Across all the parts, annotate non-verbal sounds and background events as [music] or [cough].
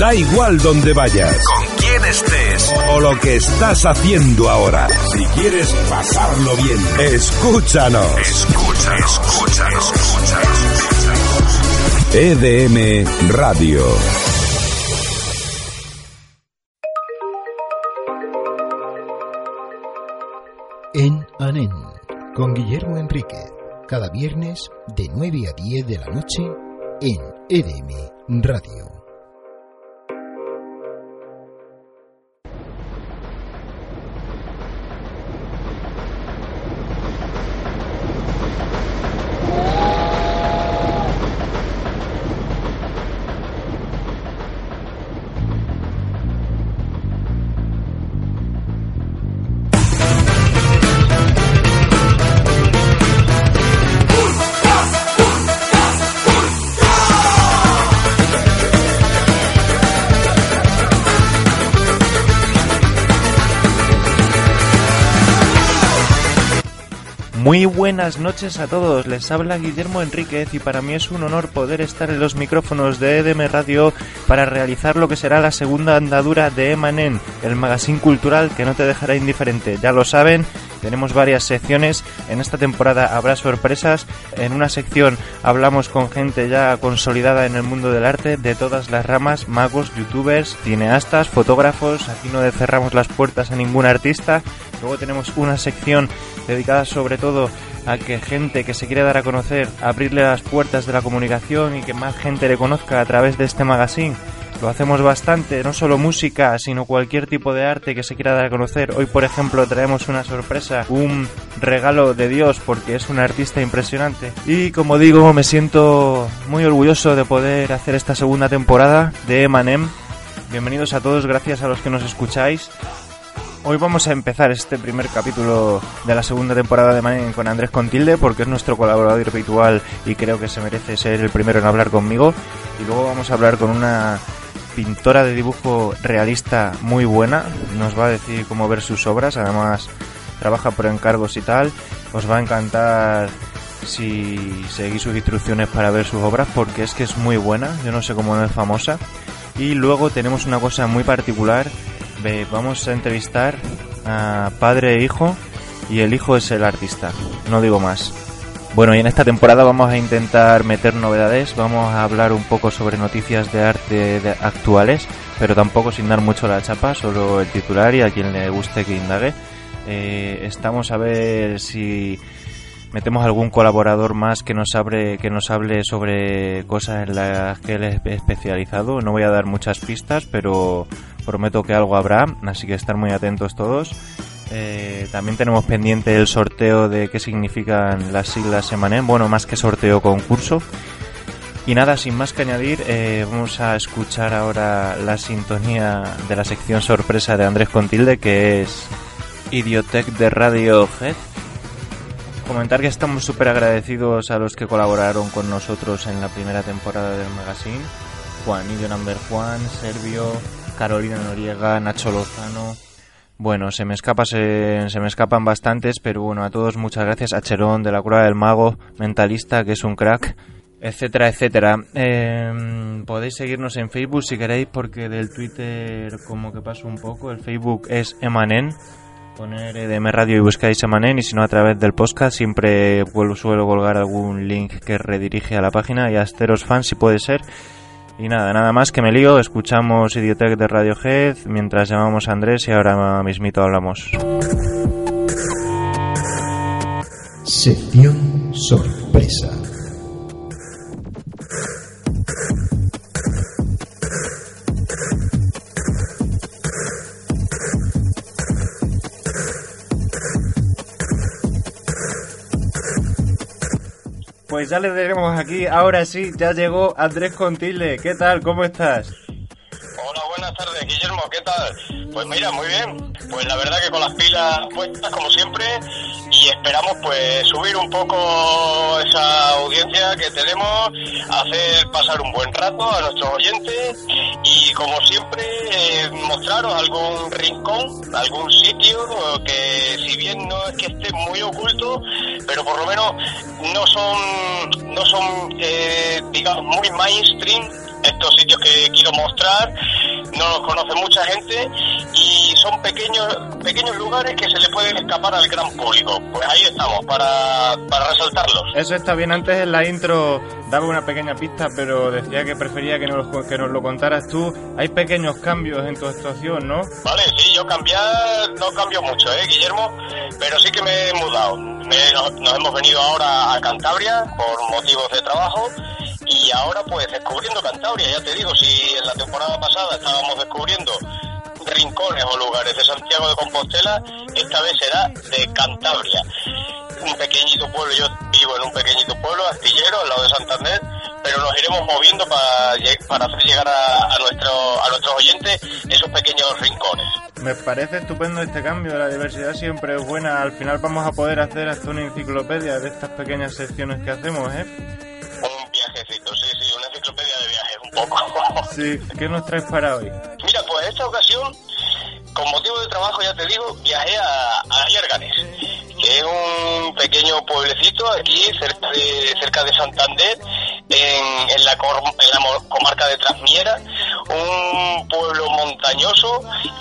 Da igual donde vayas, con quién estés o lo que estás haciendo ahora. Si quieres pasarlo bien, escúchanos. Escucha, escucha, escucha. EDM Radio. En Anen, con Guillermo Enríquez, cada viernes de 9 a 10 de la noche en EDM Radio. Muy buenas noches a todos, les habla Guillermo Enríquez y para mí es un honor poder estar en los micrófonos de EDM Radio para realizar lo que será la segunda andadura de Emanen, el magazine cultural que no te dejará indiferente. Ya lo saben, tenemos varias secciones, en esta temporada habrá sorpresas, en una sección hablamos con gente ya consolidada en el mundo del arte de todas las ramas, magos, youtubers, cineastas, fotógrafos, aquí no cerramos las puertas a ningún artista, luego tenemos una sección dedicada sobre todo a que gente que se quiere dar a conocer, abrirle las puertas de la comunicación y que más gente le conozca a través de este magazine. Lo hacemos bastante, no solo música, sino cualquier tipo de arte que se quiera dar a conocer. Hoy, por ejemplo, traemos una sorpresa, un regalo de Dios, porque es un artista impresionante. Y como digo, me siento muy orgulloso de poder hacer esta segunda temporada de Emanem. Bienvenidos a todos, gracias a los que nos escucháis. Hoy vamos a empezar este primer capítulo de la segunda temporada de Manen con Andrés Contilde porque es nuestro colaborador habitual y creo que se merece ser el primero en hablar conmigo. Y luego vamos a hablar con una pintora de dibujo realista muy buena. Nos va a decir cómo ver sus obras. Además, trabaja por encargos y tal. Os va a encantar si seguís sus instrucciones para ver sus obras porque es que es muy buena. Yo no sé cómo no es famosa. Y luego tenemos una cosa muy particular vamos a entrevistar a padre e hijo y el hijo es el artista, no digo más. Bueno, y en esta temporada vamos a intentar meter novedades, vamos a hablar un poco sobre noticias de arte actuales, pero tampoco sin dar mucho la chapa, solo el titular y a quien le guste que indague. Eh, estamos a ver si metemos algún colaborador más que nos hable, que nos hable sobre cosas en las que él es especializado. No voy a dar muchas pistas, pero prometo que algo habrá, así que estar muy atentos todos. Eh, también tenemos pendiente el sorteo de qué significan las siglas Emanem, bueno, más que sorteo, concurso. Y nada, sin más que añadir, eh, vamos a escuchar ahora la sintonía de la sección sorpresa de Andrés Contilde, que es Idiotech de Radio Head. Comentar que estamos súper agradecidos a los que colaboraron con nosotros en la primera temporada del magazine. Juan, Idio Number Juan, Servio, Carolina Noriega, Nacho Lozano. Bueno, se me escapa, se, me escapan bastantes, pero bueno, a todos muchas gracias. A Cherón de la Cura del Mago, mentalista, que es un crack, etcétera, etcétera. Em, podéis seguirnos en Facebook si queréis, porque del Twitter como que paso un poco. El Facebook es Emanen. Poner EDM Radio y buscáis Emanen, y si no a través del podcast siempre suelo colgar algún link que redirige a la página y a Asteros Fans si puede ser. Y nada, nada más que me lío, escuchamos Idiotech de Radiohead mientras llamamos a Andrés y ahora mismito hablamos. Sección sorpresa. Pues ya le tenemos aquí, ahora sí, ya llegó Andrés Contilde. ¿Qué tal? ¿Cómo estás? Hola, buenas tardes, Guillermo, ¿qué tal? Pues mira, muy bien. Pues la verdad que con las pilas puestas, como siempre, y esperamos pues subir un poco esa audiencia que tenemos, hacer pasar un buen rato a nuestros oyentes y como siempre eh, mostraros algún rincón, algún sitio que si bien no es que esté muy oculto, pero por lo menos no son, no son eh, digamos, muy mainstream estos sitios que quiero mostrar no los conoce mucha gente y son pequeños pequeños lugares que se le pueden escapar al gran público. Pues ahí estamos, para, para resaltarlos. Eso está bien. Antes en la intro daba una pequeña pista, pero decía que prefería que nos, que nos lo contaras tú. Hay pequeños cambios en tu actuación, ¿no? Vale, sí, yo cambiar no cambio mucho, ¿eh, Guillermo? Pero sí que me he mudado. Me- nos, nos hemos venido ahora a Cantabria por motivos de trabajo y ahora pues descubriendo Cantabria, ya te digo, si en la temporada pasada estábamos descubriendo rincones o lugares de Santiago de Compostela, esta vez será de Cantabria. Un pequeñito pueblo, yo vivo en un pequeñito pueblo, astillero, al lado de Santander, pero nos iremos moviendo para, para hacer llegar a, a, nuestro, a nuestros oyentes esos pequeños rincones. Me parece estupendo este cambio, la diversidad siempre es buena. Al final vamos a poder hacer hasta una enciclopedia de estas pequeñas secciones que hacemos, ¿eh? [laughs] Sí, ¿qué nos traes para hoy? Mira, pues esta ocasión, con motivo de trabajo, ya te digo, viajé a, a que es un pequeño pueblecito aquí cerca de, cerca de Santander, en, en la, en la comarca de Trasmiera, un pueblo montañoso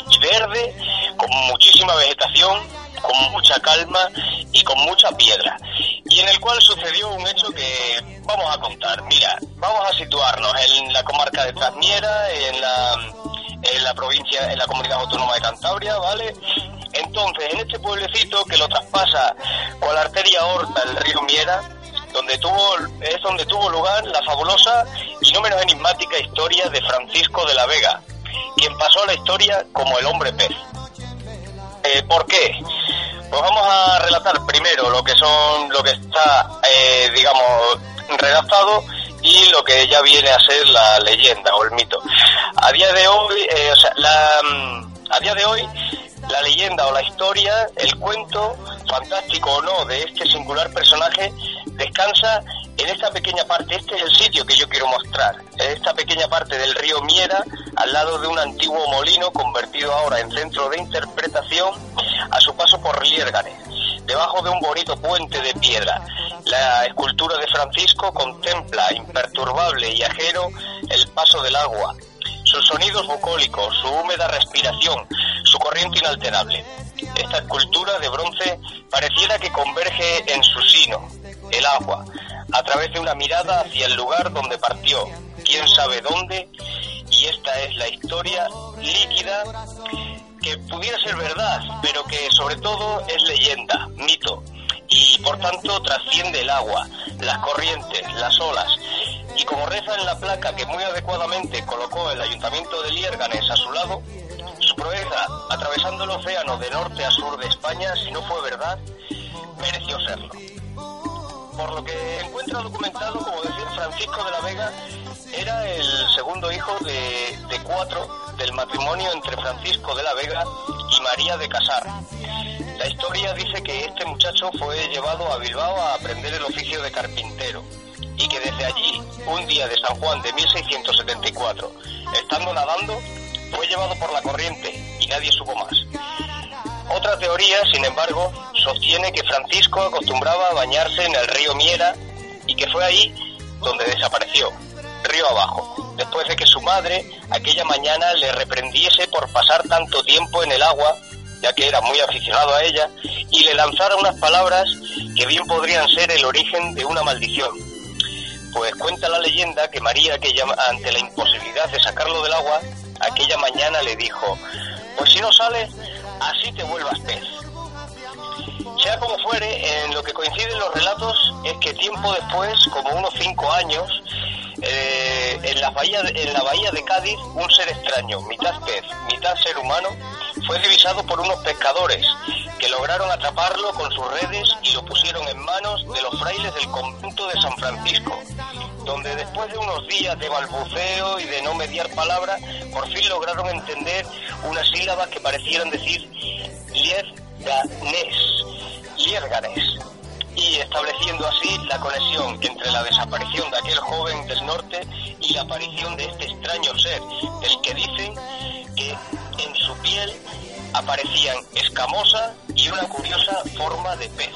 y verde, con muchísima vegetación, con mucha calma y con mucha piedra. Y en el cual sucedió un hecho que vamos a contar. Mira, vamos a situarnos en la comarca de Trasmiera, en la, provincia, en la comunidad autónoma de Cantabria, ¿vale? Entonces, en este pueblecito que lo traspasa con la arteria Horta, el río Miera, donde tuvo, es donde tuvo lugar la fabulosa y no menos enigmática historia de Francisco de la Vega, quien pasó a la historia como el hombre pez. Eh, ¿Por qué? Pues vamos a relatar primero lo que son, lo que está, eh, digamos, redactado y lo que ya viene a ser la leyenda o el mito. A día de hoy, eh, o sea, la, mm, a día de hoy, la leyenda o la historia, el cuento, fantástico o no, de este singular personaje, descansa en esta pequeña parte. Este es el sitio que yo quiero mostrar. En esta pequeña parte del río Miera, al lado de un antiguo molino convertido ahora en centro de interpretación a su paso por Liérganes, debajo de un bonito puente de piedra. La escultura de Francisco contempla imperturbable y ajero el paso del agua, sus sonidos bucólicos, su húmeda respiración, su corriente inalterable. Esta escultura de bronce pareciera que converge en su sino, el agua, a través de una mirada hacia el lugar donde partió, quién sabe dónde, y esta es la historia líquida que pudiera ser verdad, pero que sobre todo es leyenda, mito, y por tanto trasciende el agua, las corrientes, las olas. Y como reza en la placa que muy adecuadamente colocó el ayuntamiento de Liérganes a su lado, su proeza, atravesando el océano de norte a sur de España, si no fue verdad, mereció serlo. Por lo que encuentra documentado, como decía Francisco de la Vega, era el segundo hijo de, cuatro del matrimonio entre Francisco de la Vega y María de Casar. La historia dice que este muchacho fue llevado a Bilbao a aprender el oficio de carpintero y que desde allí, un día de San Juan de 1674, estando nadando, fue llevado por la corriente y nadie supo más. Otra teoría, sin embargo, sostiene que Francisco acostumbraba a bañarse en el río Miera y que fue ahí donde desapareció, río abajo, después de que su madre aquella mañana le reprendiese por pasar tanto tiempo en el agua, ya que era muy aficionado a ella, y le lanzara unas palabras que bien podrían ser el origen de una maldición. Pues cuenta la leyenda que María, que llama- ante la imposibilidad de sacarlo del agua, aquella mañana le dijo, pues si no sales, así te vuelvas pez. Sea como fuere, en lo que coinciden los relatos es que tiempo después, como unos cinco años, eh, en, la bahía, de- Cádiz, un ser extraño, mitad pez, mitad ser humano, fue divisado por unos pescadores que lograron atraparlo con sus redes y lo pusieron en manos de los frailes del convento de San Francisco, donde después de unos días de balbuceo y de no mediar palabra, por fin lograron entender unas sílabas que parecieran decir Lierganés, Lierganes, y estableciendo así la conexión entre la desaparición de aquel joven del norte y la aparición de este extraño ser, del que dicen que en su piel aparecían escamosa y una curiosa forma de pez.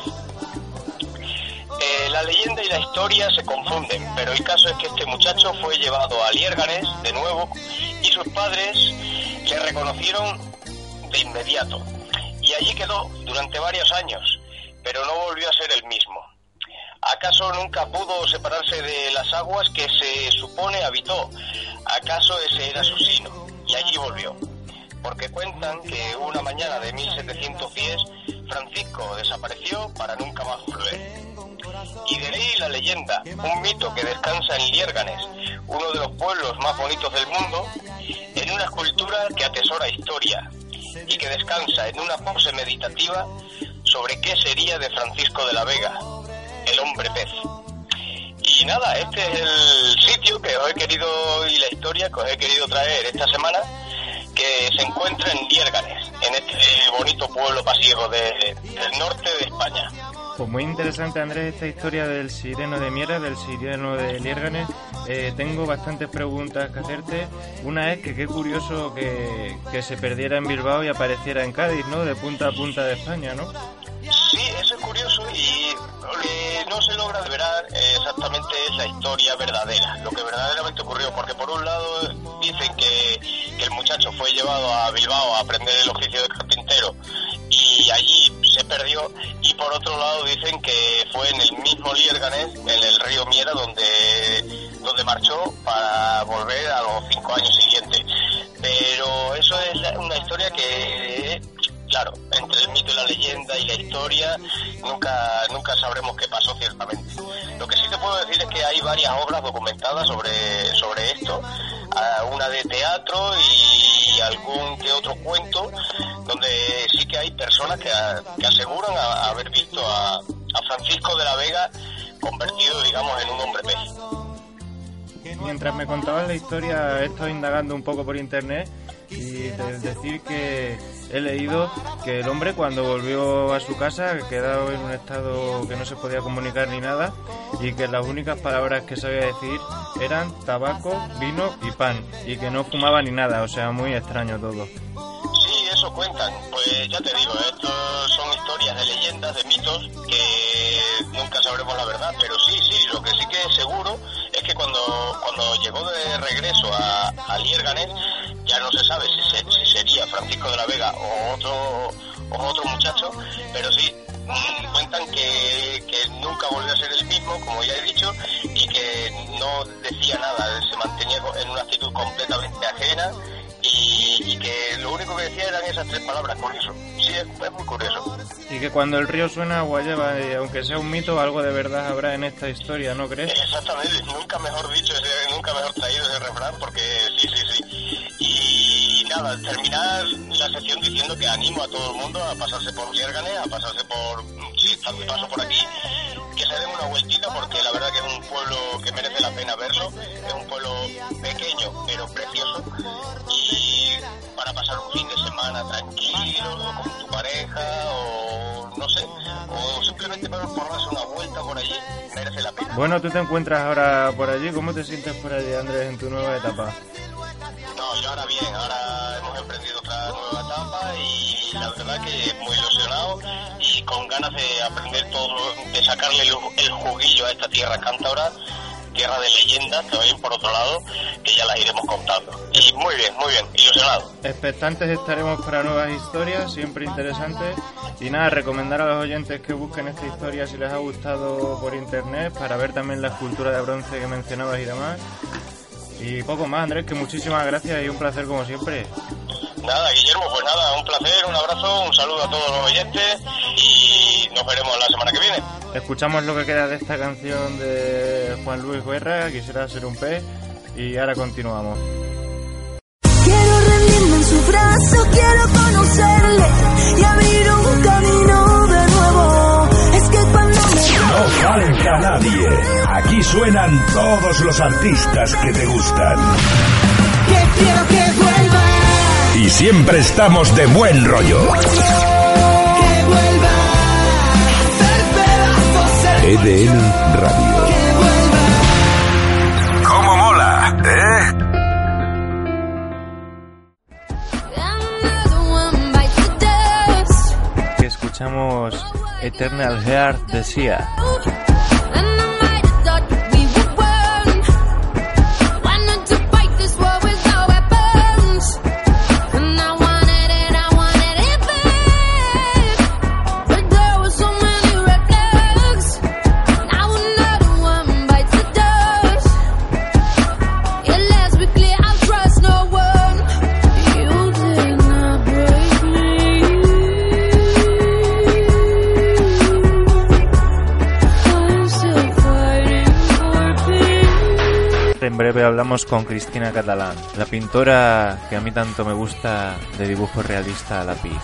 Eh, la leyenda y la historia se confunden, pero el caso es que este muchacho fue llevado a Liérganes de nuevo y sus padres le reconocieron de inmediato. Y allí quedó durante varios años, pero no volvió a ser el mismo. ¿Acaso nunca pudo separarse de las aguas que se supone habitó? ¿Acaso ese era su sino? Y allí volvió. Porque cuentan que una mañana de 1710 Francisco desapareció para nunca más volver. Y de ahí la leyenda, un mito que descansa en Liérganes, uno de los pueblos más bonitos del mundo, en una escultura que atesora historia y que descansa en una pose meditativa sobre qué sería de Francisco de la Vega, el hombre pez. Y nada, este es el sitio que os he querido y la historia que os he querido traer esta semana, que se encuentra en Liérganes, en este bonito pueblo pasiego de- del norte de España. Pues muy interesante, Andrés, esta historia del sireno de Miera, del sireno de Liérganes. Eh, tengo bastantes preguntas que hacerte. Una es que qué curioso que, que se perdiera en Bilbao y apareciera en Cádiz, ¿no? De punta a punta de España, ¿no? Sí, eso es curioso y lo que no se logra eh, exactamente es la historia verdadera, lo que verdaderamente ocurrió, porque por un lado fue llevado a Bilbao a aprender el oficio de carpintero y allí se perdió y por otro lado dicen que fue en el mismo Liérganes, en el río Miera, donde, donde marchó para volver a los cinco años siguientes. Pero eso es una historia que claro, entre el mito y la leyenda y la historia, nunca, nunca sabremos qué pasó ciertamente. Lo que sí te puedo decir es que hay varias obras documentadas sobre, sobre esto, ah, una de teatro y algún que otro cuento, donde sí que hay personas que, que aseguran haber visto a, Francisco de la Vega convertido, digamos, en un hombre pez. Mientras me contabas la historia, estado indagando un poco por internet y de- decir que he leído que el hombre cuando volvió a su casa quedado en un estado que no se podía comunicar ni nada y que las únicas palabras que sabía decir eran tabaco, vino y pan y que no fumaba ni nada, o sea, muy extraño todo. Sí, eso cuentan. Pues ya te digo, estos son historias de leyendas, de mitos, que nunca sabremos la verdad, pero sí, sí, lo que sí que es seguro es que cuando, cuando llegó de regreso a, a Liérganes, ya no se sabe si, se- si sería Francisco de la Vega o otro, o otro muchacho, pero sí, cuentan que, que nunca volvió a ser el mismo, como ya he dicho, y que no decía nada, se mantenía en una actitud completamente ajena y, y que lo único que decía eran esas tres palabras, curioso. Sí, es, es muy curioso. Y que cuando el río suena agua lleva, y aunque sea un mito, algo de verdad habrá en esta historia, ¿no crees? Exactamente, nunca mejor dicho, ese- nunca mejor traído ese refrán, porque sí, sí, sí. Y nada, terminar la sección diciendo que animo a todo el mundo a pasarse por Liérganes, a pasarse por, están de paso por aquí, que se den una vueltita, porque la verdad que por allí, merece la pena. Bueno, tú te encuentras ahora por allí, ¿cómo te sientes por allí, Andrés, en tu nueva etapa? No, yo ahora bien, ahora hemos emprendido otra nueva etapa y la verdad que muy ilusionado y con ganas de aprender todo, de sacarle el, el juguillo a esta tierra cántabra, tierra de leyendas también por otro lado, que ya las iremos contando. Y muy bien, muy bien, ilusionado. Expectantes estaremos para nuevas historias, siempre interesantes. Y nada, recomendar a los oyentes que busquen esta historia si les ha gustado por internet, para ver también la escultura de bronce que mencionabas y demás. Y poco más, Andrés, que muchísimas gracias y un placer como siempre. Nada, Guillermo, pues nada, un placer, un abrazo, un saludo a todos los oyentes y nos veremos la semana que viene. Escuchamos lo que queda de esta canción de Juan Luis Guerra, Quisiera ser un pez, y ahora continuamos. Quiero rendirme en su brazo, quiero conocerle y abrir un camino de nuevo. Es que cuando me No falta nadie. Aquí suenan todos los artistas que te gustan. que quiero que vuelva, Y siempre estamos de buen rollo. EDN Radio. ¿Cómo mola? ¿Eh? Que escuchamos Eternal Heart de Sia. Hablamos con Cristina Catalán, la pintora que a mí tanto me gusta de dibujo realista a lápiz.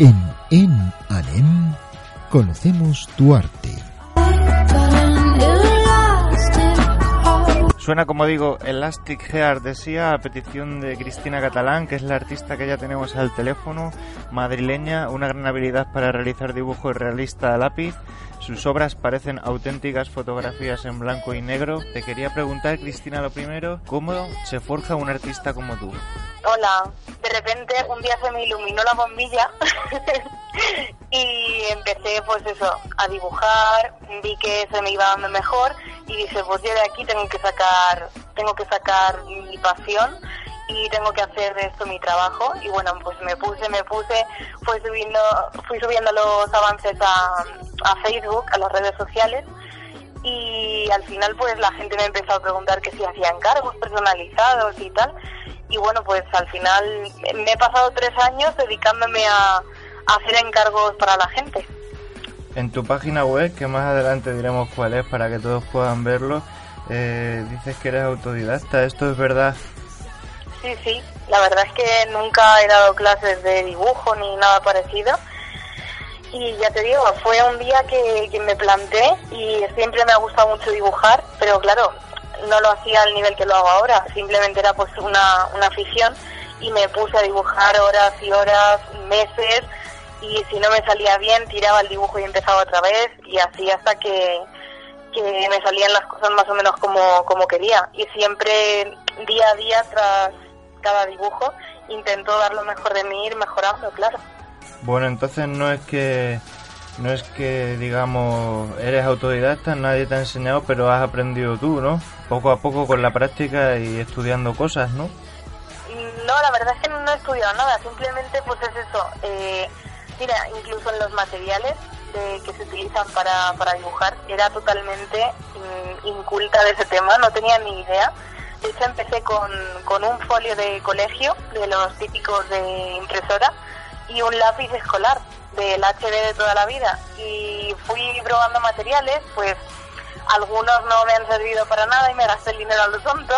En conocemos tu arte. Suena como digo Elastic Hair de Sia a petición de Cristina Catalán, que es la artista que ya tenemos al teléfono, madrileña, una gran habilidad para realizar dibujos realistas a lápiz. Sus obras parecen auténticas fotografías en blanco y negro. Te quería preguntar, Cristina, lo primero, ¿cómo se forja un artista como tú? Hola, de repente un día se me iluminó la bombilla [laughs] y empecé pues eso, a dibujar, vi que se me iba mejor y dije pues yo de aquí tengo que sacar, tengo que sacar mi pasión y tengo que hacer de esto mi trabajo y bueno pues me puse, me puse, fui subiendo, fui subiendo los avances a, a Facebook, a las redes sociales y al final pues la gente me empezó a preguntar que si hacía encargos personalizados y tal y bueno pues al final me he pasado tres años dedicándome a, a hacer encargos para la gente En tu página web, que más adelante diremos cuál es para que todos puedan verlo, eh, dices que eres autodidacta. ¿Esto es verdad? Sí sí. La verdad es que nunca he dado clases de dibujo ni nada parecido. Y ya te digo fue un día que, que me planté y siempre me ha gustado mucho dibujar pero claro no lo hacía al nivel que lo hago ahora, simplemente era pues una, una afición y me puse a dibujar horas y horas, meses y si no me salía bien tiraba el dibujo y empezaba otra vez y así hasta que, que me salían las cosas más o menos como, como quería. Y siempre día a día tras cada dibujo intento dar lo mejor de mí ir mejorando, claro. Bueno, entonces no es que no es que digamos eres autodidacta, nadie te ha enseñado, pero has aprendido tú, ¿no? Poco a poco con la práctica y estudiando cosas, ¿no? No, la verdad es que no he estudiado nada, simplemente pues es eso. Eh, mira, incluso en los materiales de- que se utilizan para, para dibujar, era totalmente mm, inculta de ese tema, no tenía ni idea. Hecho, empecé con, con un folio de colegio, de los típicos de impresora, y un lápiz escolar, del HB de toda la vida. Y fui probando materiales, pues algunos no me han servido para nada y me gasté el dinero a lo tonto,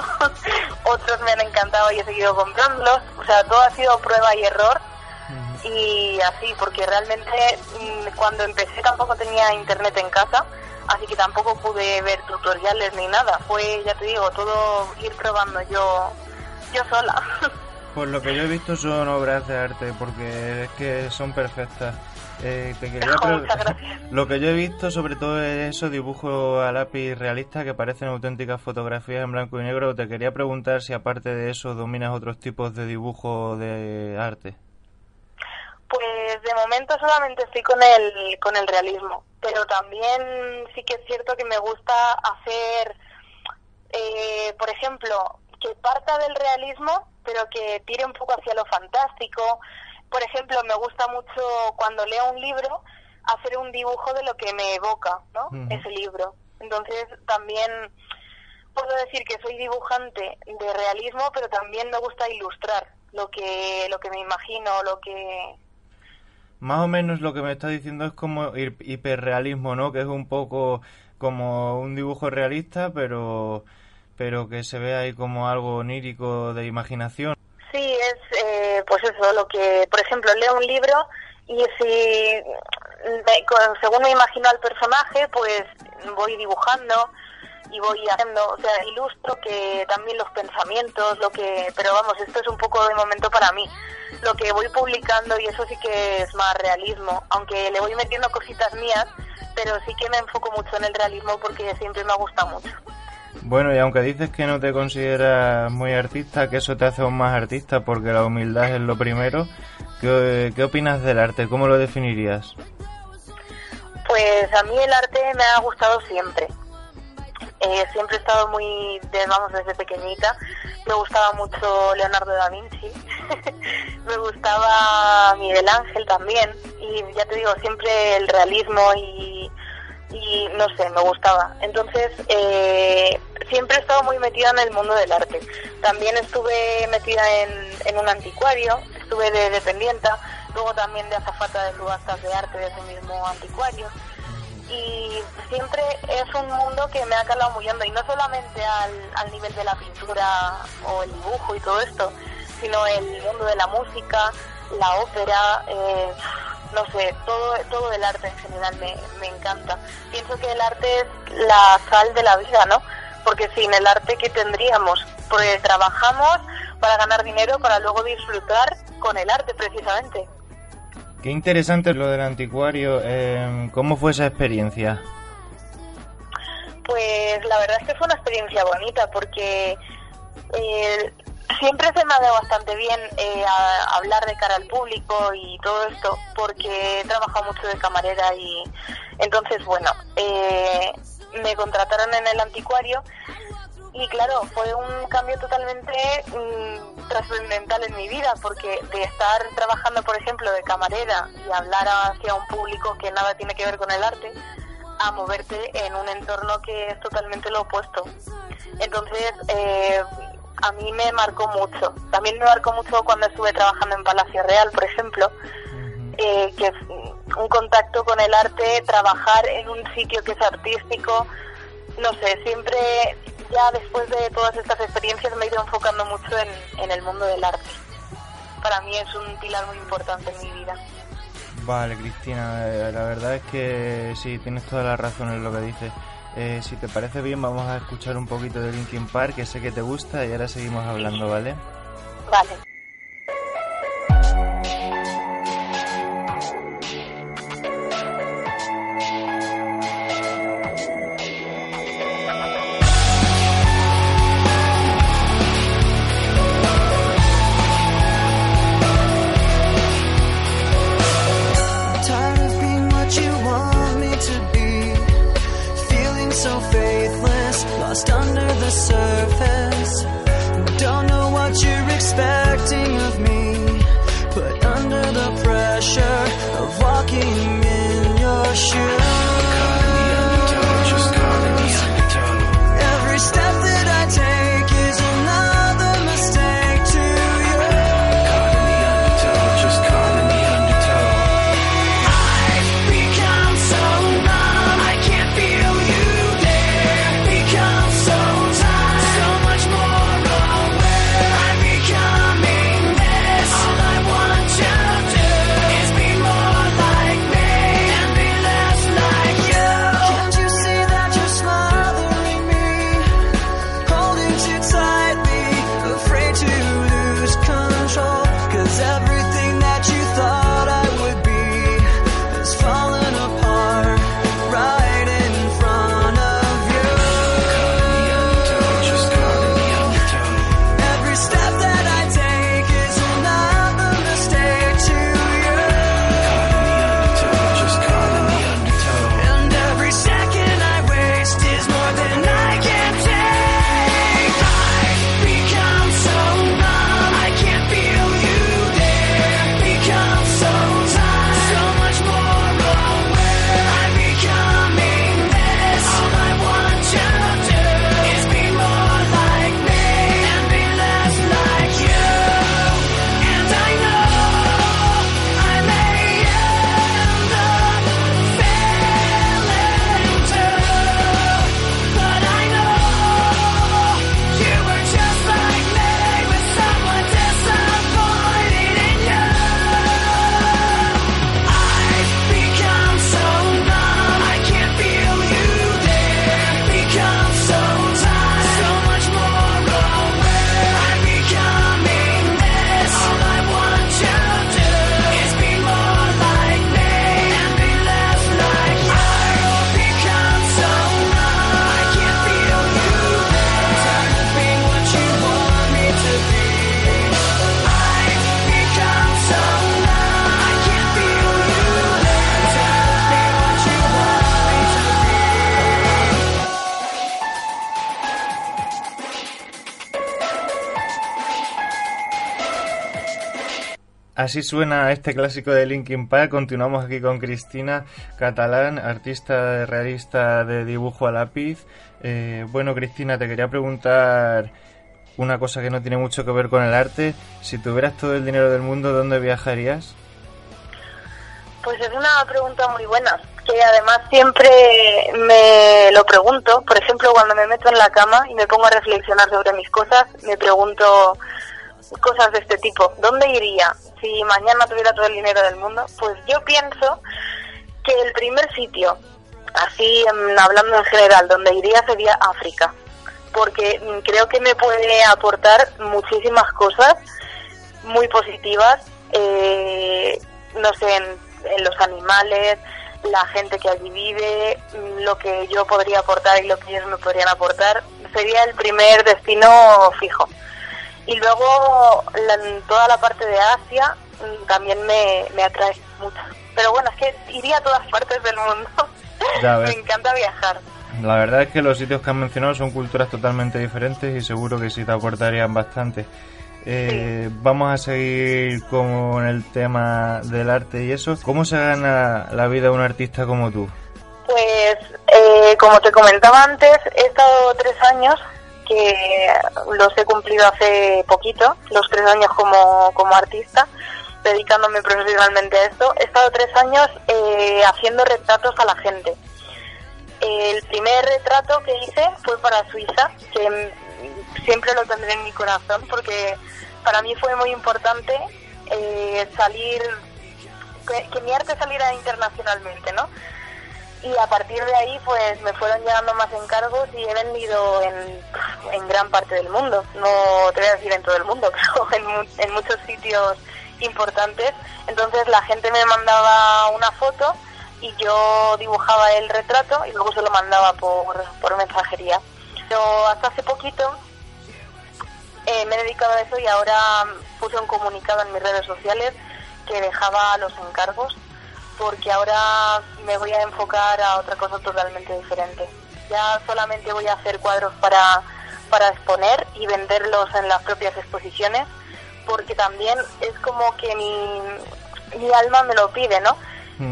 otros me han encantado y he seguido comprándolos. O sea, todo ha sido prueba y error y así, porque realmente mm, cuando empecé tampoco tenía internet en casa, así que tampoco pude ver tutoriales ni nada. Fue, ya te digo, todo ir probando yo, yo sola. [laughs] Por lo que yo he visto son obras de arte, porque es que son perfectas. Eh, te quería [laughs] gracias. [laughs] Lo que yo he visto sobre todo es esos dibujos a lápiz realistas que parecen auténticas fotografías en blanco y negro. Te quería preguntar si aparte de eso dominas otros tipos de dibujo de arte. Momento solamente estoy con el, con el realismo, pero también sí que es cierto que me gusta hacer, eh, por ejemplo, que parta del realismo, pero que tire un poco hacia lo fantástico. Por ejemplo, me gusta mucho cuando leo un libro hacer un dibujo de lo que me evoca, ¿no? Ese libro. Entonces también puedo decir que soy dibujante de realismo, pero también me gusta ilustrar lo que lo que me imagino, lo que Más o menos lo que me está diciendo es como hi- hiperrealismo, ¿no? Que es un poco como un dibujo realista, pero pero que se ve ahí como algo onírico de imaginación. Sí, es eh, pues eso, lo que, por ejemplo, leo un libro y si, con- según me imagino al personaje, pues voy dibujando y voy haciendo, o sea, ilustro que también los pensamientos, lo que, pero vamos, esto es un poco de momento para mí. Lo que voy publicando y eso sí que es más realismo, aunque le voy metiendo cositas mías, pero sí que me enfoco mucho en el realismo porque siempre me ha gustado mucho. Bueno, y aunque dices que no te consideras muy artista, que eso te hace aún más artista porque la humildad es lo primero, ¿qué, qué opinas del arte? ¿Cómo lo definirías? Pues a mí el arte me ha gustado siempre. Eh, siempre he estado muy, vamos, desde pequeñita. Me gustaba mucho Leonardo da Vinci. [laughs] me gustaba Miguel Ángel también y ya te digo, siempre el realismo y, no sé, me gustaba. Entonces, eh, siempre he estado muy metida en el mundo del arte. También estuve metida en, en un anticuario, estuve de dependienta, luego también de azafata de subastas de arte de ese mismo anticuario. Y siempre es un mundo que me ha calado muy hondo, y no solamente al, al nivel de la pintura o el dibujo y todo esto, sino el mundo de la música, la ópera, eh, no sé, todo, todo el arte en general me, me encanta. Pienso que el arte es la sal de la vida, ¿no? Porque sin el arte, ¿qué tendríamos? Porque trabajamos para ganar dinero, para luego disfrutar con el arte, precisamente. Qué interesante lo del anticuario. eh, ¿Cómo fue esa experiencia? Pues la verdad es que fue una experiencia bonita porque eh, siempre se me ha dado bastante bien eh, hablar de cara al público y todo esto porque he trabajado mucho de camarera y entonces bueno, eh, me contrataron en el anticuario y claro, fue un cambio totalmente mm, trascendental en mi vida, porque de estar trabajando, por ejemplo, de camarera y hablar hacia un público que nada tiene que ver con el arte, a moverte en un entorno que es totalmente lo opuesto. Entonces, eh, a mí me marcó mucho. También me marcó mucho cuando estuve trabajando en Palacio Real, por ejemplo, eh, que un contacto con el arte, trabajar en un sitio que es artístico, no sé, siempre ya después de todas estas experiencias me he ido enfocando mucho en, en el mundo del arte. Para mí es un pilar muy importante en mi vida. Vale, Cristina, eh, la verdad es que sí, tienes toda la razón en lo que dices. Eh, si te parece bien, vamos a escuchar un poquito de Linkin Park, que sé que te gusta, y ahora seguimos hablando, ¿vale? Vale. Así suena este clásico de Linkin Park. Continuamos aquí con Cristina Catalán, artista realista de dibujo a lápiz. Eh, bueno, Cristina, te quería preguntar una cosa que no tiene mucho que ver con el arte. Si tuvieras todo el dinero del mundo, ¿dónde viajarías? Pues es una pregunta muy buena, que además siempre me lo pregunto. Por ejemplo, cuando me meto en la cama y me pongo a reflexionar sobre mis cosas, me pregunto cosas de este tipo. ¿Dónde iría si mañana tuviera todo el dinero del mundo? Pues yo pienso que el primer sitio, así hablando en general, donde iría sería África, porque mm, creo que me puede aportar muchísimas cosas muy positivas, eh, no sé, en, en los animales, la gente que allí vive, mm, lo que yo podría aportar y lo que ellos me podrían aportar, sería el primer destino fijo. Y luego la- toda la parte de Asia mm, también me, me atrae mucho. Pero bueno, es que iría a todas partes del mundo. Ya [laughs] me encanta viajar. La verdad es que los sitios que has mencionado son culturas totalmente diferentes y seguro que sí te aportarían bastante. Eh, Vamos a seguir con el tema del arte y eso. ¿Cómo se gana la vida un artista como tú? Pues, eh, como te comentaba antes, he estado tres años, que los he cumplido hace poquito, los tres años como, como artista, dedicándome profesionalmente a esto. He estado tres años eh, haciendo retratos a la gente. El primer retrato que hice fue para Suiza, que siempre lo tendré en mi corazón, porque para mí fue muy importante eh, salir, que, que mi arte saliera internacionalmente, ¿no? Y a partir de ahí pues me fueron llegando más encargos y he vendido en, en gran parte del mundo, no te voy a decir en todo el mundo, [laughs] pero en, en muchos sitios importantes. Entonces la gente me mandaba una foto y yo dibujaba el retrato y luego se lo mandaba por, por mensajería. Pero hasta hace poquito eh, me he dedicado a eso y ahora puse un comunicado en mis redes sociales que dejaba los encargos porque ahora me voy a enfocar a otra cosa totalmente diferente. Ya solamente voy a hacer cuadros para, para exponer y venderlos en las propias exposiciones, porque también es como que mi, mi alma me lo pide, ¿no?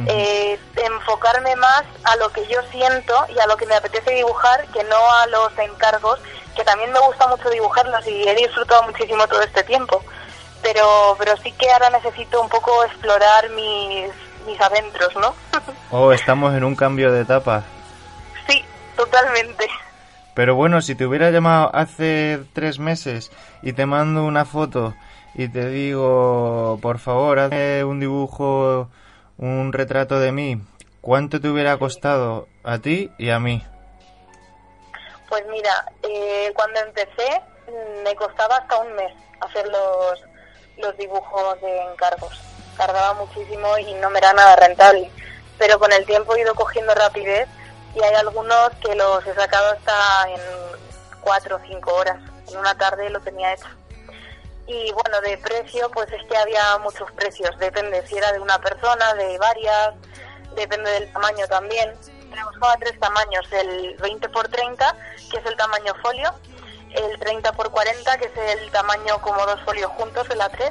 Eh, enfocarme más a lo que yo siento y a lo que me apetece dibujar que no a los encargos, que también me gusta mucho dibujarlos y he disfrutado muchísimo todo este tiempo. Pero, pero sí que ahora necesito un poco explorar mis, mis adentros, ¿no? [laughs] Oh, estamos en un cambio de etapa. sí, totalmente. Pero bueno, si te hubiera llamado hace tres meses y te mando una foto y te digo, por favor, hazme un dibujo, un retrato de mí, ¿cuánto te hubiera costado a ti y a mí? Pues mira, eh, cuando empecé mm, me costaba hasta un mes hacer los, los dibujos de encargos. Tardaba muchísimo y no me era nada rentable. Pero con el tiempo he ido cogiendo rapidez y hay algunos que los he sacado hasta en cuatro o cinco horas. En una tarde lo tenía hecho. Y bueno, de precio, pues es que había muchos precios. Depende si era de una persona, de varias, depende del tamaño también. Trabajaba tres tamaños, el 20 por 30, que es el tamaño folio, el 30 por 40, que es el tamaño como dos folios juntos, el A3,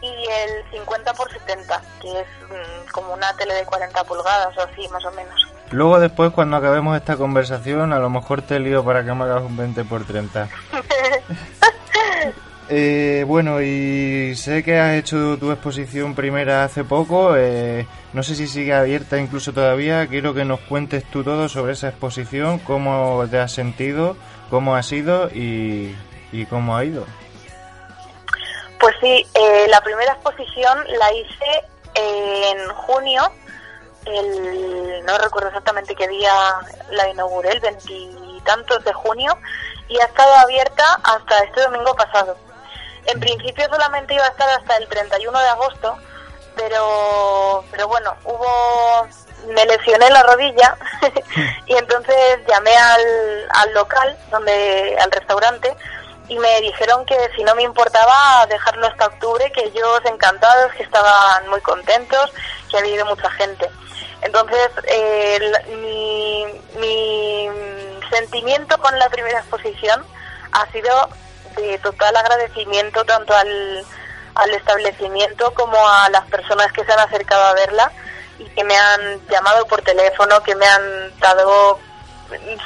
y el 50 por 70, que es mm, como una tele de 40 pulgadas o así, más o menos. Luego después, cuando acabemos esta conversación, a lo mejor te lío para que me hagas un 20 por 30. [laughs] Eh, bueno, y sé que has hecho tu exposición primera hace poco, eh, no sé si sigue abierta incluso todavía, quiero que nos cuentes tú todo sobre esa exposición, cómo te has sentido, cómo ha sido y, y cómo ha ido. Pues sí, eh, la primera exposición la hice en junio, el, no recuerdo exactamente qué día la inauguré, el veintitantos de junio, y ha estado abierta hasta este domingo pasado. En principio solamente iba a estar hasta el 31 de agosto, pero, pero bueno, hubo, me lesioné la rodilla [laughs] y entonces llamé al, al local, donde, al restaurante, y me dijeron que si no me importaba dejarlo hasta octubre, que ellos encantados, que estaban muy contentos, que había ido mucha gente. Entonces, mi, mi sentimiento con la primera exposición ha sido de total agradecimiento tanto al, al establecimiento como a las personas que se han acercado a verla y que me han llamado por teléfono, que me han dado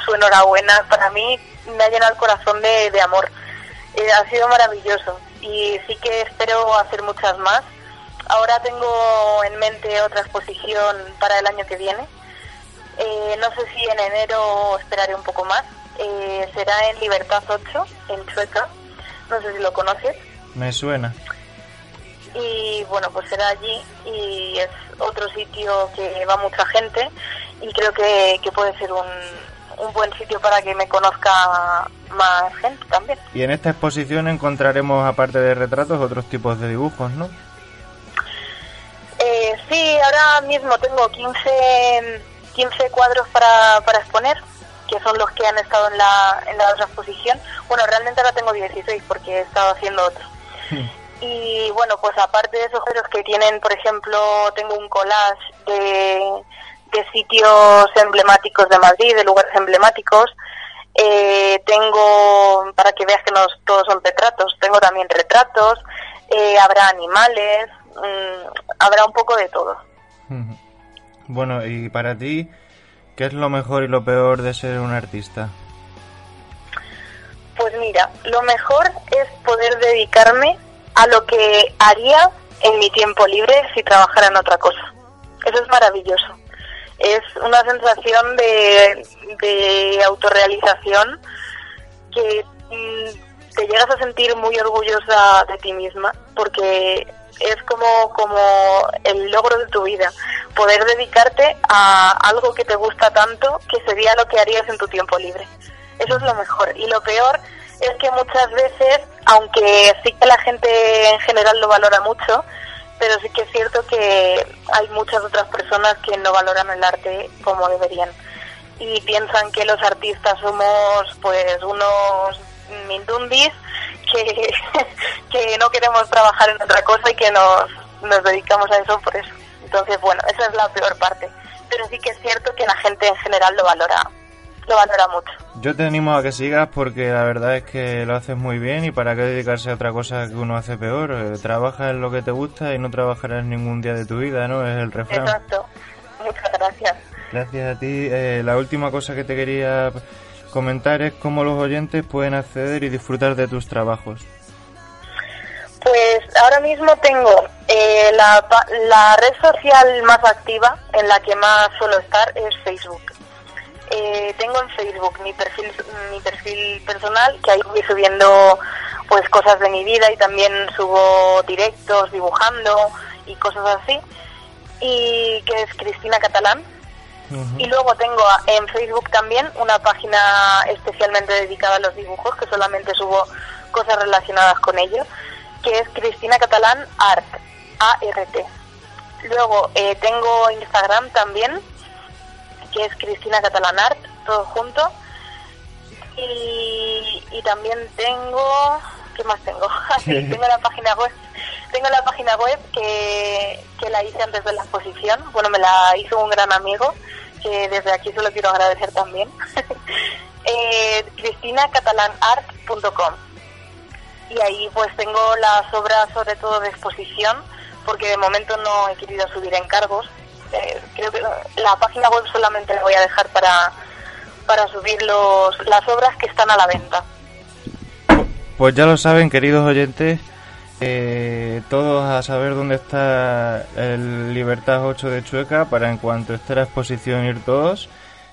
su enhorabuena. Para mí me ha llenado el corazón de, de amor. Eh, ha sido maravilloso y sí que espero hacer muchas más. Ahora tengo en mente otra exposición para el año que viene. Eh, no sé si en enero esperaré un poco más. Eh, será en Libertad 8, en Chueca. No sé si lo conoces. Me suena. Y bueno, pues será allí y es otro sitio que va mucha gente y creo que, que puede ser un, un buen sitio para que me conozca más gente también. Y en esta exposición encontraremos, aparte de retratos, otros tipos de dibujos, ¿no? Eh, sí, ahora mismo tengo 15, 15 cuadros para, para exponer, que son los que han estado en la, en la otra exposición. Bueno, realmente ahora tengo 16 porque he estado haciendo otro. Y bueno, pues aparte de esos cuadros que tienen, por ejemplo, tengo un collage de, de sitios emblemáticos de Madrid, de lugares emblemáticos. Eh, tengo, para que veas que no todos son retratos, tengo también retratos, eh, habrá animales, mm, habrá un poco de todo. Bueno, y para ti, ¿qué es lo mejor y lo peor de ser un artista? Pues mira, lo mejor es poder dedicarme a lo que haría en mi tiempo libre si trabajara en otra cosa. Eso es maravilloso. Es una sensación de, de autorrealización que mm, te llegas a sentir muy orgullosa de ti misma porque es como, como el logro de tu vida, poder dedicarte a algo que te gusta tanto que sería lo que harías en tu tiempo libre. Eso es lo mejor. Y lo peor es que muchas veces, aunque sí que la gente en general lo valora mucho, pero sí que es cierto que hay muchas otras personas que no valoran el arte como deberían y piensan que los artistas somos pues unos mindundis que, [laughs] que no queremos trabajar en otra cosa y que nos, nos dedicamos a eso por eso. Entonces, bueno, esa es la peor parte. Pero sí que es cierto que la gente en general lo valora, lo valora mucho. Yo te animo a que sigas porque la verdad es que lo haces muy bien y para qué dedicarse a otra cosa que uno hace peor. Eh, trabaja en lo que te gusta y no trabajarás ningún día de tu vida, ¿no? Es el refrán. Exacto. Muchas gracias. Gracias a ti. Eh, la última cosa que te quería comentar es cómo los oyentes pueden acceder y disfrutar de tus trabajos. Pues ahora mismo tengo eh, la, la red social más activa en la que más suelo estar es Facebook. Eh, tengo en Facebook mi perfil mi perfil personal que ahí voy subiendo pues cosas de mi vida y también subo directos dibujando y cosas así. Y que es Cristina Catalán. Y luego tengo en Facebook también una página especialmente dedicada a los dibujos, que solamente subo cosas relacionadas con ello, que es Cristina Catalán Art, A-R-T. Luego eh, tengo Instagram también, que es Cristina Catalán Art, todo junto. Y, y también tengo, ¿qué más tengo? [laughs] Tengo la página web. Tengo la página web que, que la hice antes de la exposición. Bueno, me la hizo un gran amigo, que desde aquí se lo quiero agradecer también. [laughs] eh, CristinaCatalanArt.com Y ahí pues tengo las obras sobre todo de exposición, porque de momento no he querido subir encargos. Eh, creo que la página web solamente la voy a dejar para, para subir los, las obras que están a la venta. Pues ya lo saben, queridos oyentes, eh, todos a saber dónde está el Libertad 8 de Chueca para en cuanto esté la exposición ir todos.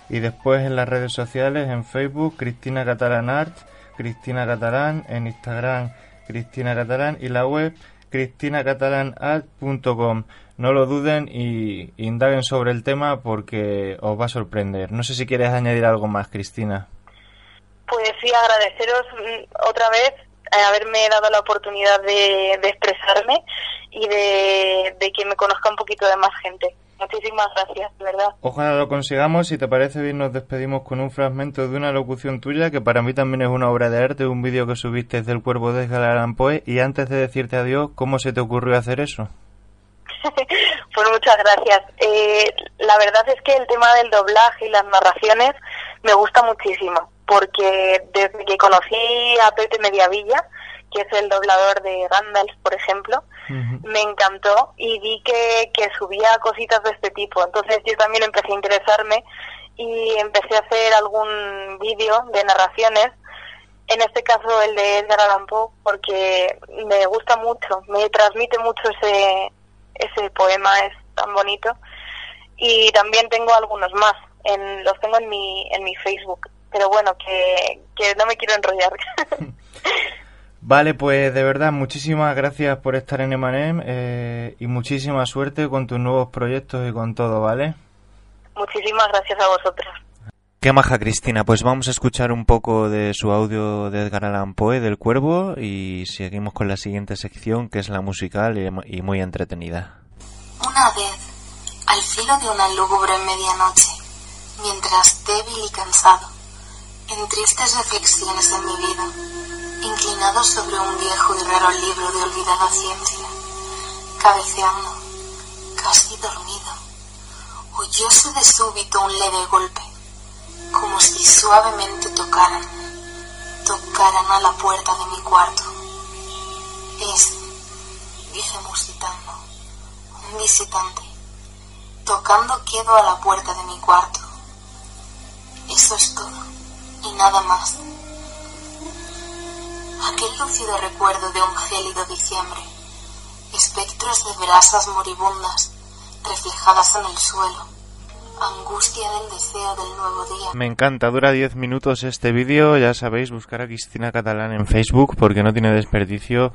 Y después en las redes sociales, en Facebook, Cristina Catalán Art, Cristina Catalán, en Instagram, Cristina Catalán y la web cristinacatalanart.com. No lo duden y indaguen sobre el tema porque os va a sorprender. No sé si quieres añadir algo más, Cristina. Pues sí, agradeceros mm, otra vez eh, haberme dado la oportunidad de, de expresarme y de, de que me conozca un poquito de más gente. Muchísimas gracias, de verdad. Ojalá lo consigamos. Si te parece bien, nos despedimos con un fragmento de una locución tuya, que para mí también es una obra de arte, un vídeo que subiste desde el cuerpo de Allan Poe. Y antes de decirte adiós, ¿cómo se te ocurrió hacer eso? [laughs] Pues muchas gracias. Eh, la verdad es que el tema del doblaje y las narraciones me gusta muchísimo, porque desde que conocí a Pepe Mediavilla, que es el doblador de Randall, por ejemplo, me encantó y vi que, que subía cositas de este tipo. Entonces yo también empecé a interesarme y empecé a hacer algún vídeo de narraciones, en este caso el de Edgar Allan Poe, porque me gusta mucho, me transmite mucho ese, ese poema, es tan bonito. Y también tengo algunos más, en, los tengo en mi, en mi Facebook, pero bueno, que, que no me quiero enrollar. [laughs] Vale, pues de verdad, muchísimas gracias por estar en Emanem eh, y muchísima suerte con tus nuevos proyectos y con todo, ¿vale? Muchísimas gracias a vosotros. Qué maja Cristina, pues vamos a escuchar un poco de su audio de Edgar Allan Poe del Cuervo y seguimos con la siguiente sección que es la musical y, muy entretenida. Una vez, al filo de una lúgubre medianoche, mientras débil y cansado, en tristes reflexiones de mi vida, inclinado sobre un viejo y raro libro de olvidada ciencia, cabeceando, casi dormido, oyóse de súbito un leve golpe, como si suavemente tocaran, tocaran a la puerta de mi cuarto. Es, dije musitando, un visitante, tocando quedo a la puerta de mi cuarto. Eso es todo, y nada más. Aquel lúcido recuerdo de un gélido diciembre, espectros de brasas moribundas reflejadas en el suelo, angustia del deseo del nuevo día. Me encanta, dura 10 minutos este vídeo, ya sabéis, buscar a Cristina Catalán en Facebook porque no tiene desperdicio.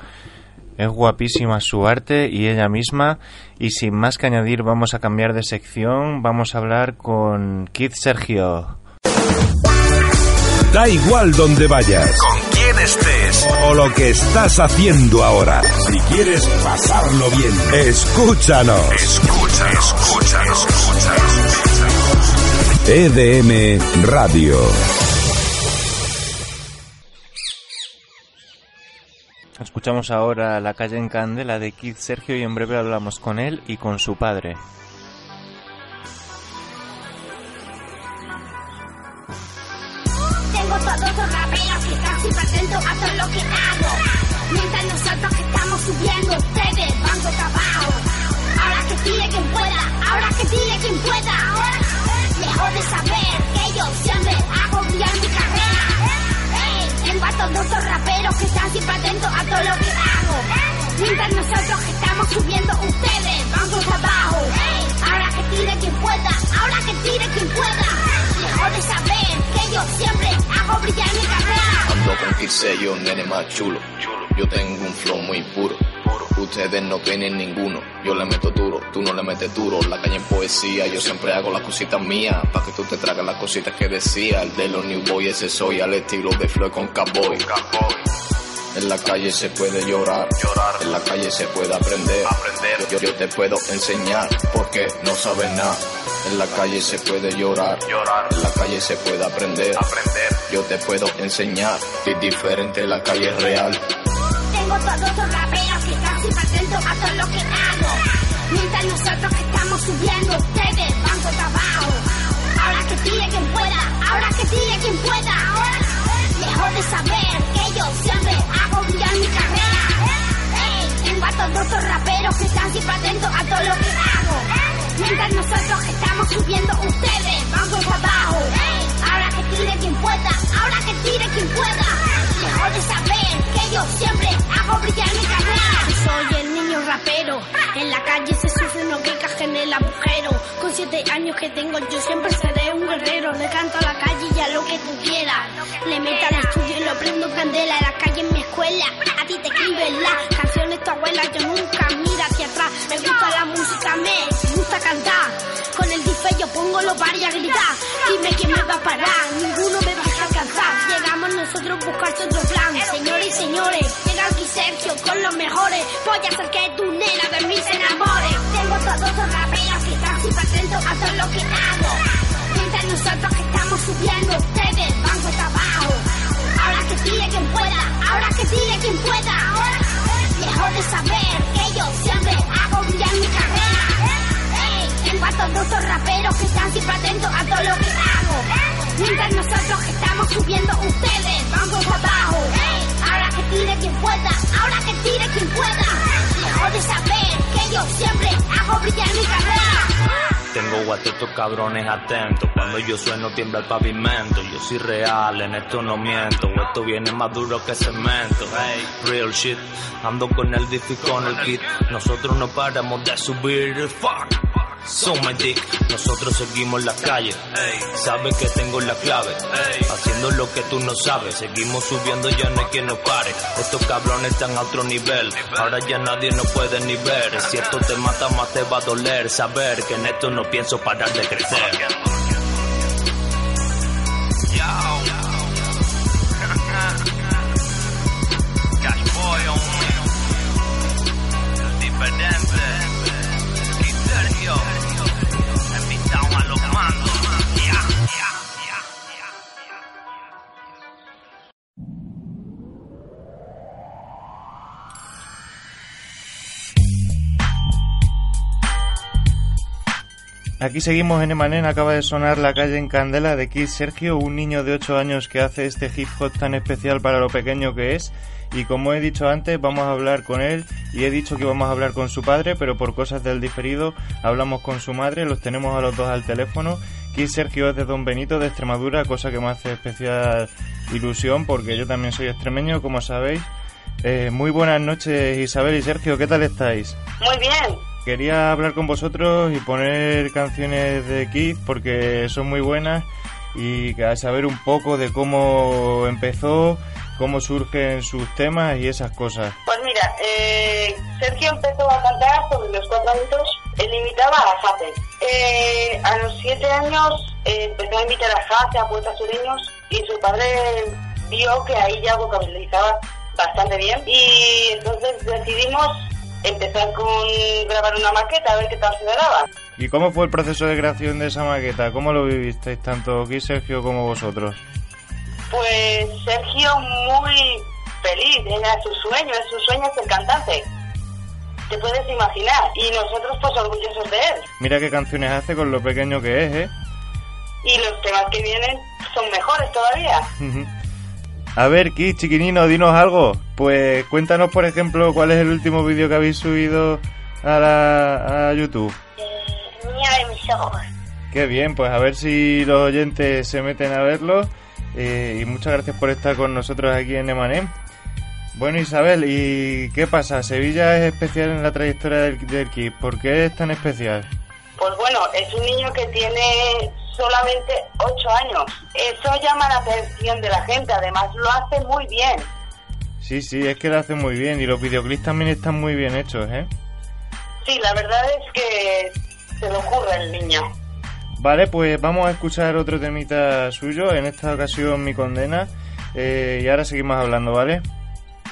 Es guapísima su arte y ella misma. Y sin más que añadir, vamos a cambiar de sección. Vamos a hablar con Kid Sergio. Da igual donde vayas. Con quién estés. O lo que estás haciendo ahora. Si quieres pasarlo bien, escúchanos. Escucha, escucha, escucha. EDM Radio. Escuchamos ahora La calle en Candela de Kid Sergio y en breve hablamos con él y con su padre. Tengo todos los raperos que atentos a todo lo que hago. Mientras nosotros que estamos subiendo, ustedes van boca abajo. Ahora que tire quien pueda, ahora que tire quien pueda. Lejos de saber que yo siempre hago brillar mi carrera. Ey, tengo a todos los raperos que están siempre atentos a todo lo que hago. Mientras nosotros estamos subiendo, ustedes boca abajo. Ahora que tire quien pueda, ahora que tire quien pueda. Lejos de saber que yo siempre hago brillar mi carrera. Ando con Kisello, nene más chulo. Yo tengo un flow muy puro. Ustedes no tienen ninguno. Yo le meto duro, tú no le metes duro. La calle en poesía, yo siempre hago las cositas mías. Pa' que tú te tragas las cositas que decía. El de los New Boys, ese soy al estilo de Floyd con Cowboy. En la calle se puede llorar. En la calle se puede aprender. Yo, te puedo enseñar, porque no sabes nada. En la calle se puede llorar. En la calle se puede aprender. Yo te puedo enseñar, es diferente, la calle real. Tengo todos los raperos que siempre atentos a todo lo que hago. Mientras nosotros que estamos subiendo, ustedes van por abajo. Ahora que tire quien pueda, ahora que tire quien pueda. De saber que yo siempre hago brillar mi carrera. Ey, tengo a todos los raperos que están siempre atentos a todo lo que hago. Mientras nosotros estamos subiendo, ustedes van por abajo. Ahora que tire quien pueda, ahora que tire quien pueda. Lejos de saber que yo siempre hago brillar mi carrera. Soy el niño rapero, en la calle se sufre no que en el agujero. Siete años que tengo yo siempre seré un guerrero. Le canto a la calle y a lo que tú quieras. Le meto al estudio y lo prendo candela. La calle en mi escuela, a ti te escriben las canciones tu abuela. Yo nunca miro hacia atrás. Me gusta la música, me gusta cantar. Con el disfe yo pongo los bares a gritar. Dime quién me va a parar, ninguno me va a alcanzar. Llegamos nosotros a buscar otro plan. Señores y señores, llega aquí Sergio con los mejores. Voy a hacer que tu nena de mí se. Tengo todos los raperos a lo que hago. Mientras nosotros que estamos subiendo, ustedes van cuesta abajo. Ahora que tire quien pueda, ahora que tire quien pueda. Mejor de saber que yo siempre hago brillar mi carrera. Hey, tengo a todos esos raperos que están siempre atentos a todo lo que hago. Mientras nosotros que estamos subiendo, ustedes van cuesta abajo. Ahora que tire quien pueda, ahora que tire quien pueda. Mejor de saber que yo siempre hago brillar mi carrera a estos cabrones atentos. Cuando yo sueno tiembla el pavimento. Yo soy real, en esto no miento. Esto viene más duro que cemento. Hey, real shit. Ando con el disco y con el kit. Nosotros no paramos de subir. Fuck. Son my dick, nosotros seguimos la calle. Sabes que tengo la clave, haciendo lo que tú no sabes. Seguimos subiendo, ya no hay quien nos pare. Estos cabrones están a otro nivel, ahora ya nadie nos puede ni ver. Si esto te mata, más te va a doler. Saber que en esto no pienso parar de crecer. Aquí seguimos en Emanen, acaba de sonar La calle en Candela de Kid Sergio, un niño de 8 años que hace este hip hop tan especial para lo pequeño que es. Y como he dicho antes, vamos a hablar con él y he dicho que vamos a hablar con su padre, pero por cosas del diferido hablamos con su madre, los tenemos a los dos al teléfono. Kid Sergio es de Don Benito, de Extremadura, cosa que me hace especial ilusión porque yo también soy extremeño, como sabéis. Eh, muy buenas noches Isabel y Sergio, ¿qué tal estáis? Muy bien. Quería hablar con vosotros y poner canciones de Kid porque son muy buenas y que- saber un poco de cómo empezó, cómo surgen sus temas y esas cosas. Pues mira, eh, Sergio empezó a cantar sobre los cuatro añitos. Él imitaba a Jate. Eh, a los siete años eh, empezó a invitar a Jate, a poetas sureños, y su padre vio que ahí ya vocabilizaba bastante bien. Y entonces decidimos empezar con grabar una maqueta, a ver qué tal se daba. ¿Y cómo fue el proceso de creación de esa maqueta? ¿Cómo lo vivisteis tanto Kid Sergio como vosotros? Pues Sergio muy feliz, era su sueño, es su sueño ser cantante. Te puedes imaginar. Y nosotros pues orgullosos de él. Mira qué canciones hace con lo pequeño que es, ¿eh? Y los temas que vienen son mejores todavía. A ver, Kid, chiquinino, dinos algo. Pues cuéntanos, por ejemplo, cuál es el último vídeo que habéis subido a, la, a YouTube. Niña de mis ojos. Qué bien, pues a ver si los oyentes se meten a verlo. Eh, y muchas gracias por estar con nosotros aquí en Emanem. Bueno, Isabel, ¿y qué pasa? Sevilla es especial en la trayectoria del, del Kid. ¿Por qué es tan especial? Pues bueno, es un niño que tiene solamente 8 años. Eso llama la atención de la gente, además lo hace muy bien. Sí, sí, es que lo hace muy bien. Y los videoclips también están muy bien hechos, ¿eh? Sí, la verdad es que se le ocurre el niño. Vale, pues vamos a escuchar otro temita suyo, en esta ocasión Mi Condena, eh, y ahora seguimos hablando, ¿vale?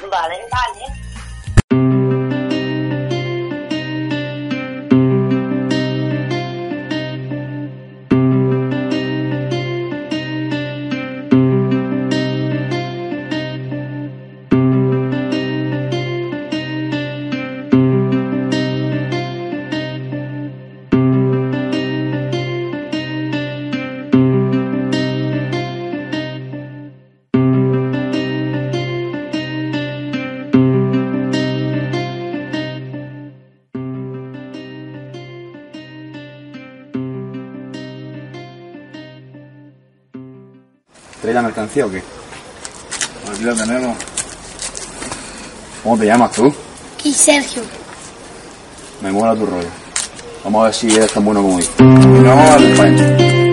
Vale, vale. ¿Traes la mercancía o qué? Aquí la tenemos. ¿Cómo te llamas tú? Y Sergio. Me mola tu rollo. Vamos a ver si eres tan bueno como yo. Vamos a darle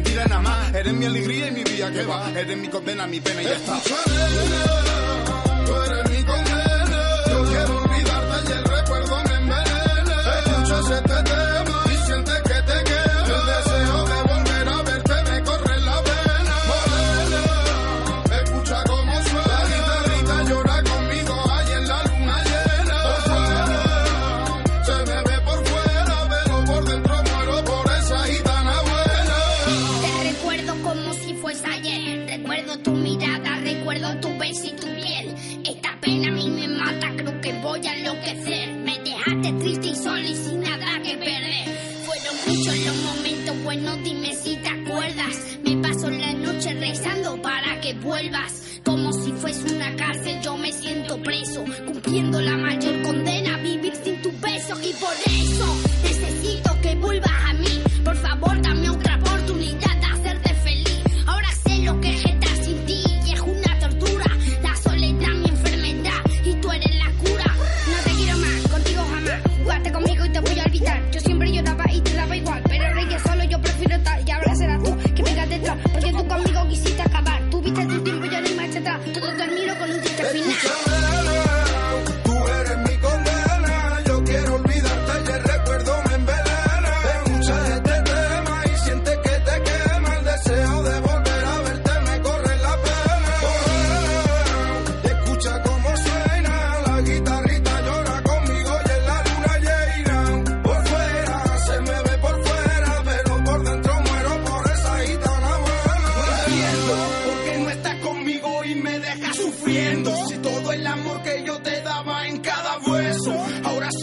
mentira, nada más. Eres mi alegría y mi vida que va. Eres mi condena, mi pena y ya está.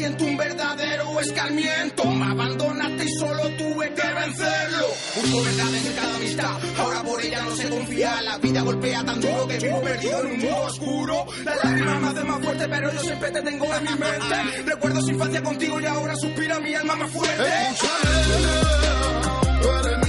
Siento un verdadero escarmiento. Me abandonaste y solo tuve que vencerlo. Busco verdades en cada amistad, ahora por ella no se confía. La vida golpea tan duro que vivo perdido en un mundo oscuro. Las lágrimas me hacen más fuerte, pero yo siempre te tengo en mi mente. Recuerdo su infancia contigo y ahora suspira mi alma más fuerte. Tú eres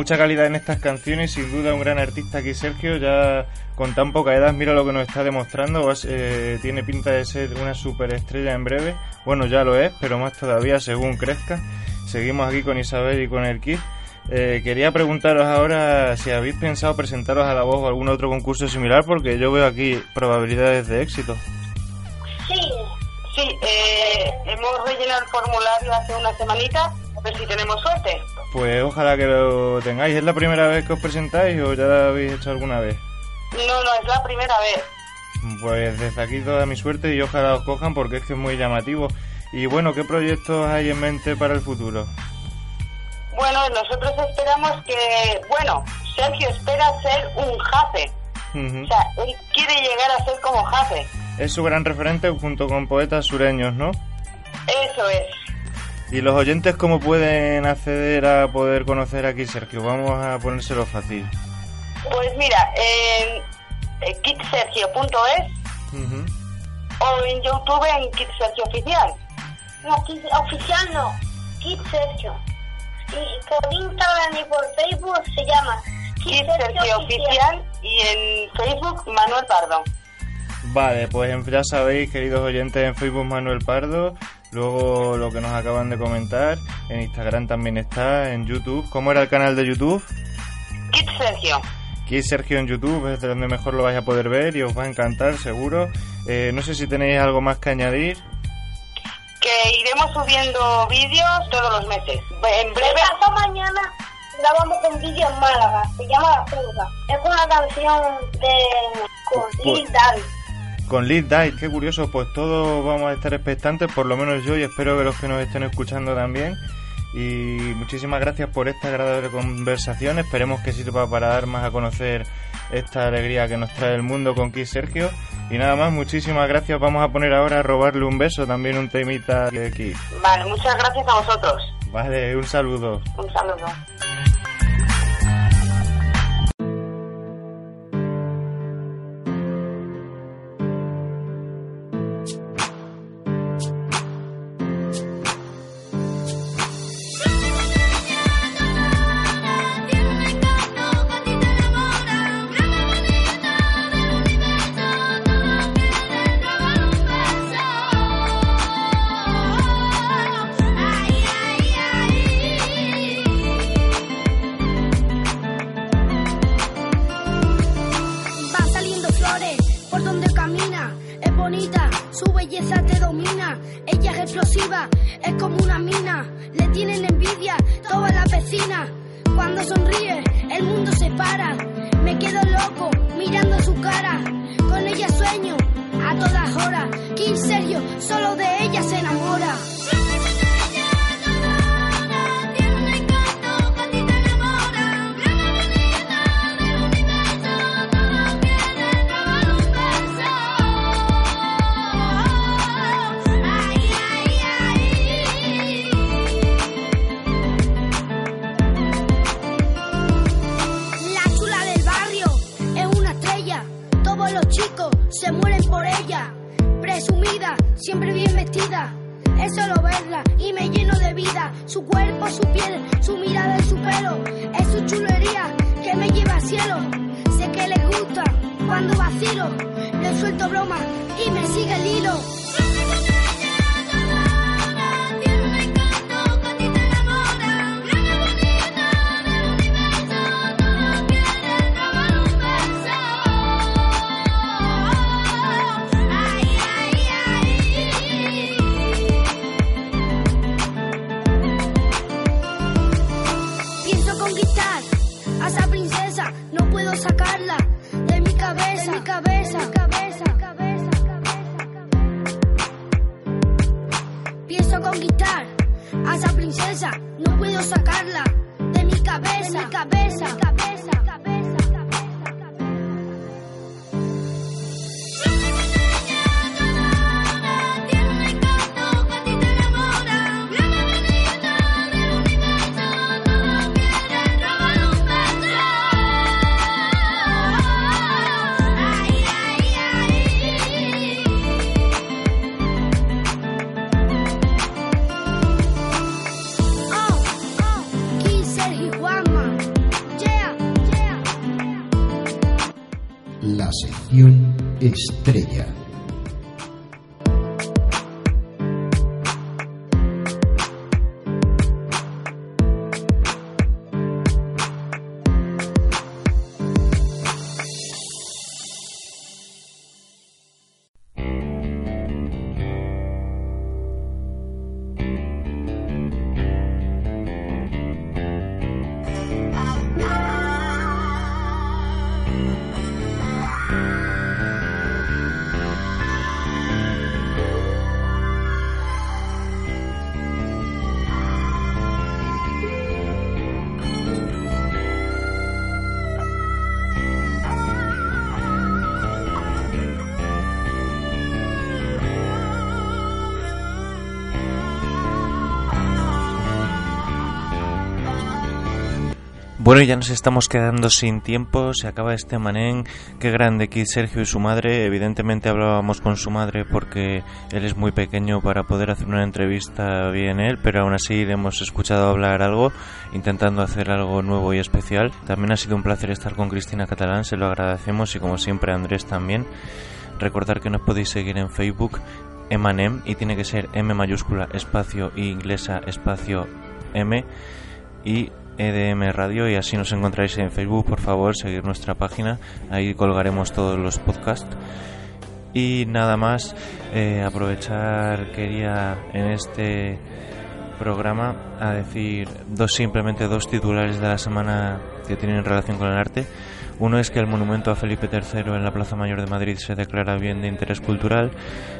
Mucha calidad en estas canciones, sin duda un gran artista aquí Sergio, ya con tan poca edad, mira lo que nos está demostrando, eh, tiene pinta de ser una superestrella en breve, bueno ya lo es, pero más todavía según crezca. Seguimos aquí con Isabel y con el Kid. Eh, quería preguntaros ahora si habéis pensado presentaros a la voz o algún otro concurso similar, porque yo veo aquí probabilidades de éxito. Sí, sí, eh, hemos rellenado el formulario hace una semanita, a ver si tenemos suerte. Pues ojalá que lo tengáis. ¿Es la primera vez que os presentáis o ya lo habéis hecho alguna vez? No, no, es la primera vez. Pues desde aquí toda mi suerte y ojalá os cojan porque es que es muy llamativo. Y bueno, ¿qué proyectos hay en mente para el futuro? Bueno, nosotros esperamos que, bueno, Sergio espera ser un jafe. Ujú. O sea, él quiere llegar a ser como jafe. Es su gran referente junto con poetas sureños, ¿no? Eso es. ¿Y los oyentes cómo pueden acceder a poder conocer aquí Sergio? Vamos a ponérselo fácil. Pues mira, en eh, kitsergio.es o en YouTube en Kit Sergio Oficial. No, oficial no. Kid Sergio. Y por Instagram y por Facebook se llama Kit Sergio Oficial y en Facebook Manuel Pardo. Vale, pues ya sabéis, queridos oyentes, en Facebook Manuel Pardo, luego lo que nos acaban de comentar, en Instagram también está, en YouTube. ¿Cómo era el canal de YouTube? Kit Sergio. Aquí Sergio en YouTube es de donde mejor lo vais a poder ver y os va a encantar, seguro. Eh, no sé si tenéis algo más que añadir. Que iremos subiendo vídeos todos los meses. En breve. Hasta mañana grabamos un vídeo en Málaga. Se llama La Fuga. Es una canción de con Pues- Lil Daddy. Con Lead Dive, qué curioso, pues todos vamos a estar expectantes, por lo menos yo y espero que los que nos estén escuchando también. Y muchísimas gracias por esta agradable conversación, esperemos que sirva para dar más a conocer esta alegría que nos trae el mundo con Kiss Sergio. Y nada más, muchísimas gracias, vamos a poner ahora a robarle un beso, también un temita de Kiss. Vale, muchas gracias a vosotros. Vale, un saludo. Un saludo. 3. Bueno, ya nos estamos quedando sin tiempo, se acaba este manén, qué grande Kid Sergio y su madre, evidentemente hablábamos con su madre porque él es muy pequeño para poder hacer una entrevista bien él, pero aún así le hemos escuchado hablar algo, intentando hacer algo nuevo y especial. También ha sido un placer estar con Cristina Catalán, se lo agradecemos y como siempre Andrés también. Recordar que nos podéis seguir en Facebook, Emanem, y tiene que ser M mayúscula, espacio, y inglesa, espacio, M, y EDM Radio y así nos encontráis en Facebook, por favor, seguir nuestra página, ahí colgaremos todos los podcasts. Y nada más, eh, aprovechar quería en este programa a decir dos simplemente dos titulares de la semana que tienen relación con el arte. Uno es que el monumento a Felipe III en la Plaza Mayor de Madrid se declara bien de interés cultural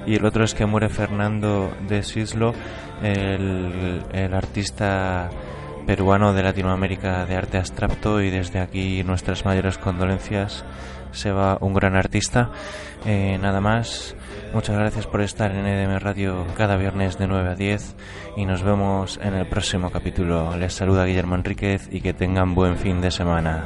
y el otro es que muere Fernando de Sislo, el, el artista peruano de Latinoamérica de arte abstracto y desde aquí nuestras mayores condolencias. Se va un gran artista. Eh, nada más. Muchas gracias por estar en EDM Radio cada viernes de 9 a 10 y nos vemos en el próximo capítulo. Les saluda Guillermo Enríquez y que tengan buen fin de semana.